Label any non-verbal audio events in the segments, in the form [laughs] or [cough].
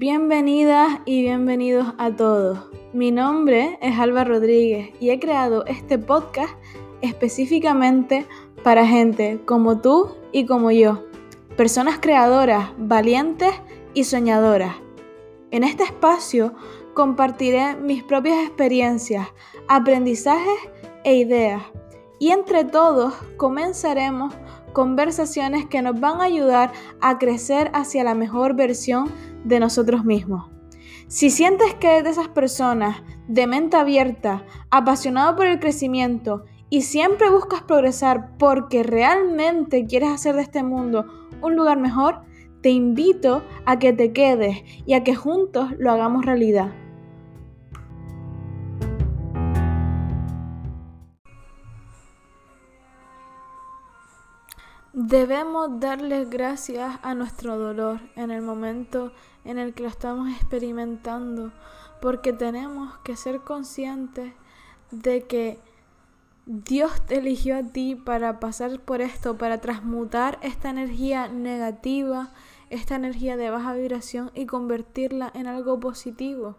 Bienvenidas y bienvenidos a todos. Mi nombre es Alba Rodríguez y he creado este podcast específicamente para gente como tú y como yo, personas creadoras, valientes y soñadoras. En este espacio compartiré mis propias experiencias, aprendizajes e ideas y entre todos comenzaremos conversaciones que nos van a ayudar a crecer hacia la mejor versión de nosotros mismos. Si sientes que eres de esas personas de mente abierta, apasionado por el crecimiento y siempre buscas progresar porque realmente quieres hacer de este mundo un lugar mejor, te invito a que te quedes y a que juntos lo hagamos realidad. Debemos darles gracias a nuestro dolor en el momento en el que lo estamos experimentando, porque tenemos que ser conscientes de que Dios te eligió a ti para pasar por esto, para transmutar esta energía negativa, esta energía de baja vibración y convertirla en algo positivo.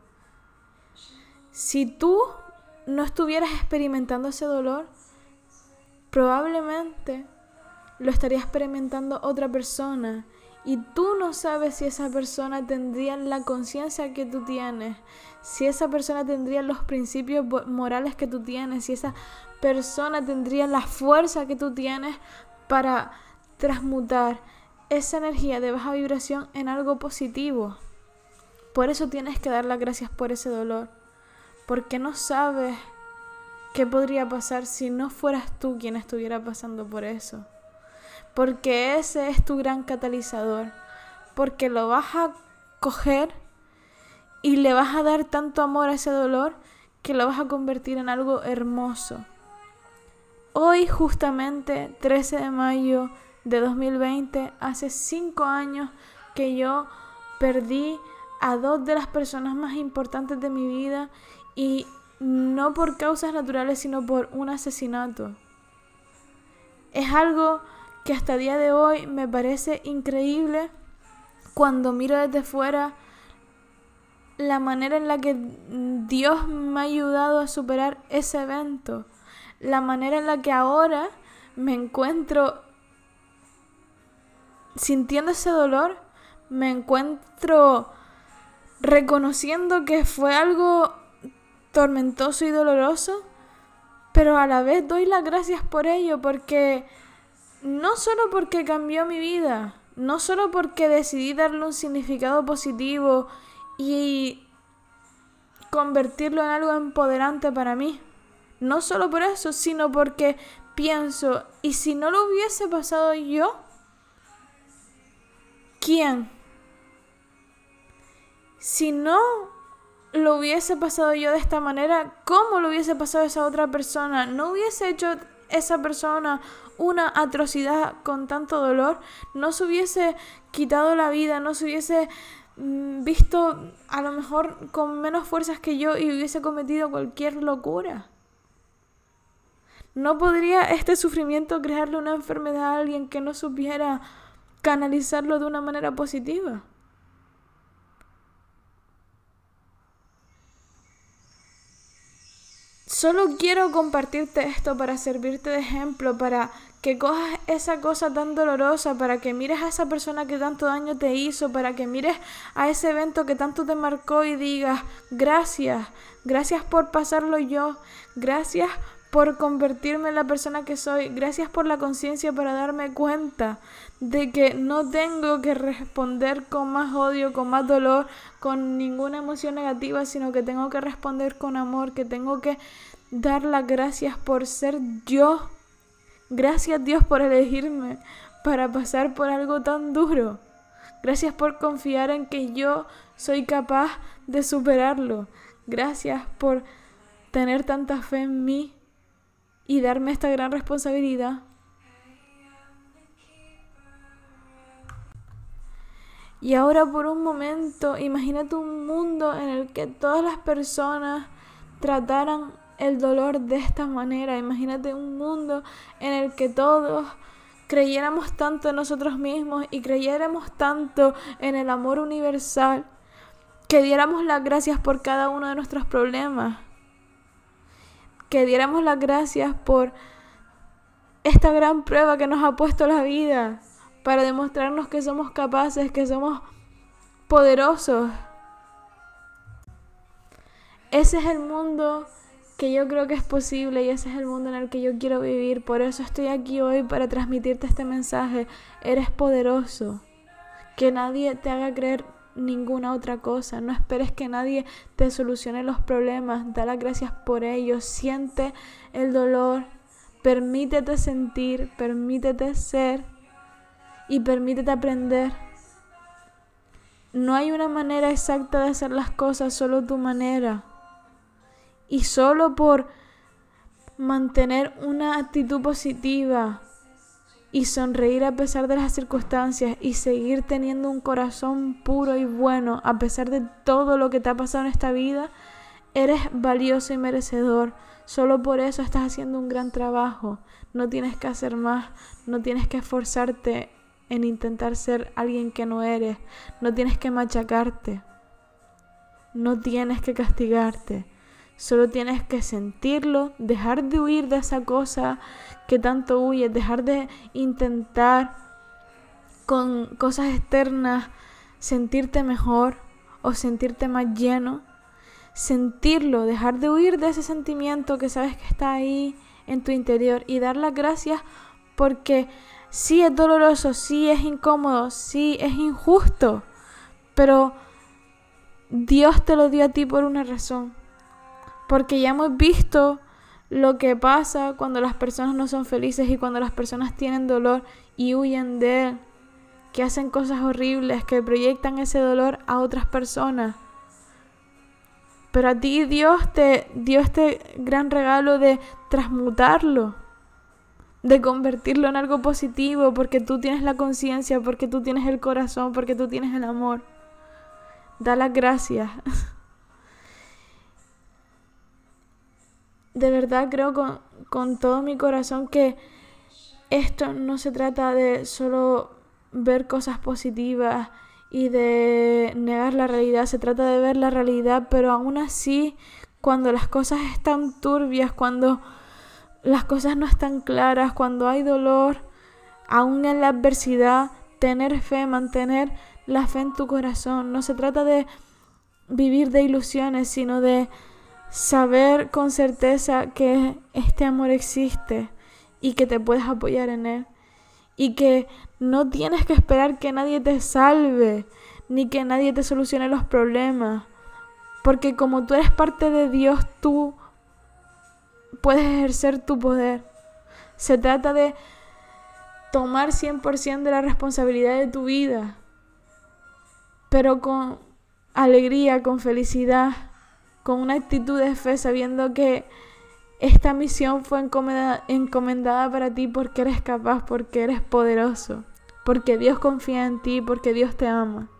Si tú no estuvieras experimentando ese dolor, probablemente lo estaría experimentando otra persona y tú no sabes si esa persona tendría la conciencia que tú tienes, si esa persona tendría los principios morales que tú tienes, si esa persona tendría la fuerza que tú tienes para transmutar esa energía de baja vibración en algo positivo. Por eso tienes que dar las gracias por ese dolor, porque no sabes qué podría pasar si no fueras tú quien estuviera pasando por eso porque ese es tu gran catalizador, porque lo vas a coger y le vas a dar tanto amor a ese dolor que lo vas a convertir en algo hermoso. Hoy justamente, 13 de mayo de 2020, hace 5 años que yo perdí a dos de las personas más importantes de mi vida y no por causas naturales, sino por un asesinato. Es algo que hasta día de hoy me parece increíble cuando miro desde fuera la manera en la que Dios me ha ayudado a superar ese evento, la manera en la que ahora me encuentro sintiendo ese dolor, me encuentro reconociendo que fue algo tormentoso y doloroso, pero a la vez doy las gracias por ello porque no solo porque cambió mi vida, no solo porque decidí darle un significado positivo y convertirlo en algo empoderante para mí. No solo por eso, sino porque pienso, ¿y si no lo hubiese pasado yo? ¿Quién? Si no lo hubiese pasado yo de esta manera, ¿cómo lo hubiese pasado esa otra persona? No hubiese hecho esa persona una atrocidad con tanto dolor, no se hubiese quitado la vida, no se hubiese mm, visto a lo mejor con menos fuerzas que yo y hubiese cometido cualquier locura. No podría este sufrimiento crearle una enfermedad a alguien que no supiera canalizarlo de una manera positiva. Solo quiero compartirte esto para servirte de ejemplo, para que cojas esa cosa tan dolorosa, para que mires a esa persona que tanto daño te hizo, para que mires a ese evento que tanto te marcó y digas, gracias, gracias por pasarlo yo, gracias por convertirme en la persona que soy, gracias por la conciencia para darme cuenta de que no tengo que responder con más odio, con más dolor, con ninguna emoción negativa, sino que tengo que responder con amor, que tengo que dar las gracias por ser yo Gracias Dios por elegirme para pasar por algo tan duro. Gracias por confiar en que yo soy capaz de superarlo. Gracias por tener tanta fe en mí y darme esta gran responsabilidad. Y ahora por un momento, imagínate un mundo en el que todas las personas trataran el dolor de esta manera. Imagínate un mundo en el que todos creyéramos tanto en nosotros mismos y creyéramos tanto en el amor universal que diéramos las gracias por cada uno de nuestros problemas, que diéramos las gracias por esta gran prueba que nos ha puesto la vida para demostrarnos que somos capaces, que somos poderosos. Ese es el mundo que yo creo que es posible y ese es el mundo en el que yo quiero vivir. Por eso estoy aquí hoy para transmitirte este mensaje. Eres poderoso. Que nadie te haga creer ninguna otra cosa. No esperes que nadie te solucione los problemas. Da las gracias por ello. Siente el dolor. Permítete sentir, permítete ser y permítete aprender. No hay una manera exacta de hacer las cosas, solo tu manera. Y solo por mantener una actitud positiva, y sonreír a pesar de las circunstancias y seguir teniendo un corazón puro y bueno a pesar de todo lo que te ha pasado en esta vida, eres valioso y merecedor. Solo por eso estás haciendo un gran trabajo. No tienes que hacer más, no tienes que esforzarte en intentar ser alguien que no eres, no tienes que machacarte, no tienes que castigarte. Solo tienes que sentirlo, dejar de huir de esa cosa que tanto huyes, dejar de intentar con cosas externas sentirte mejor o sentirte más lleno. Sentirlo, dejar de huir de ese sentimiento que sabes que está ahí en tu interior y dar las gracias porque sí es doloroso, sí es incómodo, sí es injusto, pero Dios te lo dio a ti por una razón porque ya hemos visto lo que pasa cuando las personas no son felices y cuando las personas tienen dolor y huyen de él, que hacen cosas horribles, que proyectan ese dolor a otras personas. Pero a ti Dios te dio este gran regalo de transmutarlo, de convertirlo en algo positivo, porque tú tienes la conciencia, porque tú tienes el corazón, porque tú tienes el amor. Da las gracias. [laughs] de verdad creo con, todo mi corazón que esto no se trata de solo ver cosas positivas y de negar la realidad, se trata de ver la realidad, pero aún así, cuando las cosas están turbias, cuando las cosas no están claras, cuando hay dolor, aún en la adversidad, tener fe, mantener la fe en tu corazón. No se trata de vivir de ilusiones, sino de saber con certeza que este amor existe y que te puedes apoyar en él y que no tienes que esperar que nadie te salve ni que nadie te solucione los problemas. Porque como tú eres parte de Dios tú puedes ejercer tu poder. Se trata de tomar 100% de la responsabilidad de tu vida pero con alegría, con felicidad con una actitud de fe, sabiendo que esta misión fue encomendada, encomendada para ti porque eres capaz, porque eres poderoso, porque Dios confía en ti, porque Dios te ama.